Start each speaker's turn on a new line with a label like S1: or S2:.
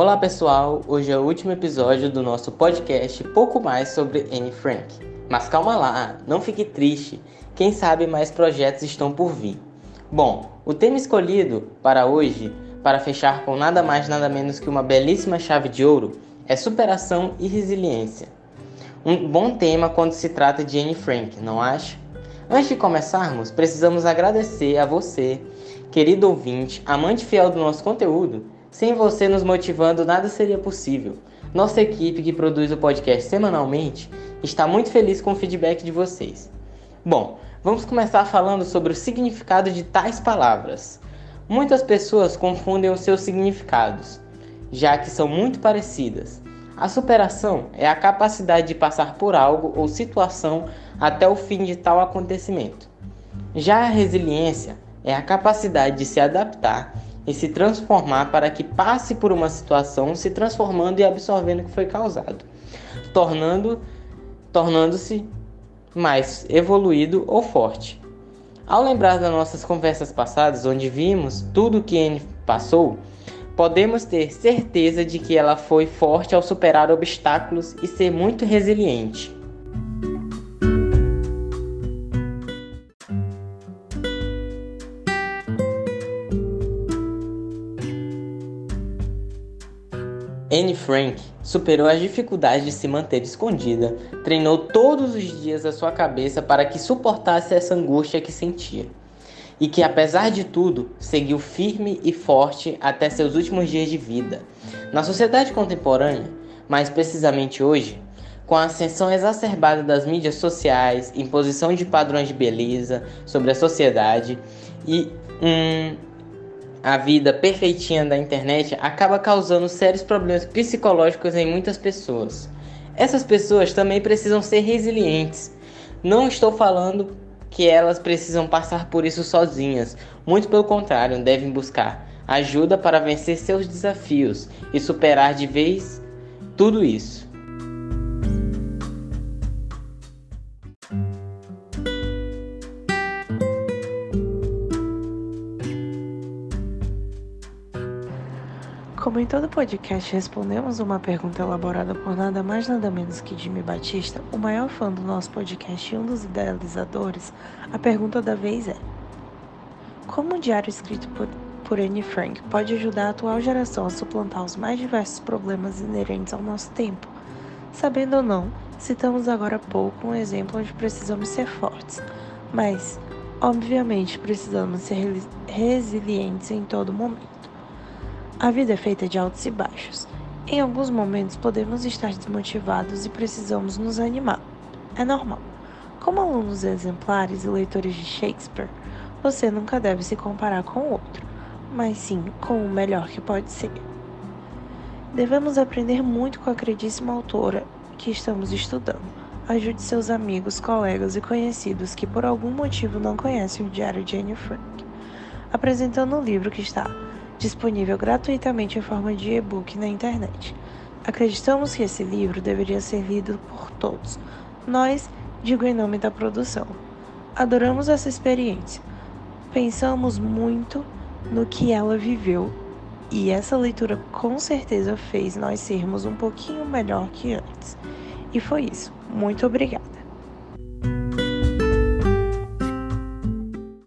S1: Olá pessoal, hoje é o último episódio do nosso podcast Pouco Mais sobre Anne Frank. Mas calma lá, não fique triste, quem sabe mais projetos estão por vir. Bom, o tema escolhido para hoje, para fechar com nada mais nada menos que uma belíssima chave de ouro, é superação e resiliência. Um bom tema quando se trata de Anne Frank, não acha? Antes de começarmos, precisamos agradecer a você, querido ouvinte, amante fiel do nosso conteúdo. Sem você nos motivando, nada seria possível. Nossa equipe que produz o podcast semanalmente está muito feliz com o feedback de vocês. Bom, vamos começar falando sobre o significado de tais palavras. Muitas pessoas confundem os seus significados, já que são muito parecidas. A superação é a capacidade de passar por algo ou situação até o fim de tal acontecimento. Já a resiliência é a capacidade de se adaptar e se transformar para que passe por uma situação, se transformando e absorvendo o que foi causado, tornando tornando-se mais evoluído ou forte. Ao lembrar das nossas conversas passadas, onde vimos tudo o que Anne passou, podemos ter certeza de que ela foi forte ao superar obstáculos e ser muito resiliente. Anne Frank superou as dificuldades de se manter escondida, treinou todos os dias a sua cabeça para que suportasse essa angústia que sentia. E que, apesar de tudo, seguiu firme e forte até seus últimos dias de vida. Na sociedade contemporânea, mais precisamente hoje, com a ascensão exacerbada das mídias sociais, imposição de padrões de beleza sobre a sociedade e um a vida perfeitinha da internet acaba causando sérios problemas psicológicos em muitas pessoas. Essas pessoas também precisam ser resilientes. Não estou falando que elas precisam passar por isso sozinhas, muito pelo contrário, devem buscar ajuda para vencer seus desafios e superar de vez tudo isso.
S2: Como em todo podcast respondemos uma pergunta elaborada por nada mais nada menos que Jimmy Batista, o maior fã do nosso podcast e um dos idealizadores, a pergunta da vez é: Como o diário escrito por, por Anne Frank pode ajudar a atual geração a suplantar os mais diversos problemas inerentes ao nosso tempo? Sabendo ou não, citamos agora há pouco um exemplo onde precisamos ser fortes, mas, obviamente, precisamos ser resilientes em todo momento. A vida é feita de altos e baixos. Em alguns momentos podemos estar desmotivados e precisamos nos animar. É normal. Como alunos exemplares e leitores de Shakespeare, você nunca deve se comparar com o outro, mas sim com o melhor que pode ser. Devemos aprender muito com a queridíssima autora que estamos estudando. Ajude seus amigos, colegas e conhecidos que por algum motivo não conhecem o Diário de Anne Frank, apresentando o livro que está disponível gratuitamente em forma de e-book na internet. Acreditamos que esse livro deveria ser lido por todos. Nós, digo em nome da produção, adoramos essa experiência. Pensamos muito no que ela viveu e essa leitura com certeza fez nós sermos um pouquinho melhor que antes. E foi isso. Muito obrigada.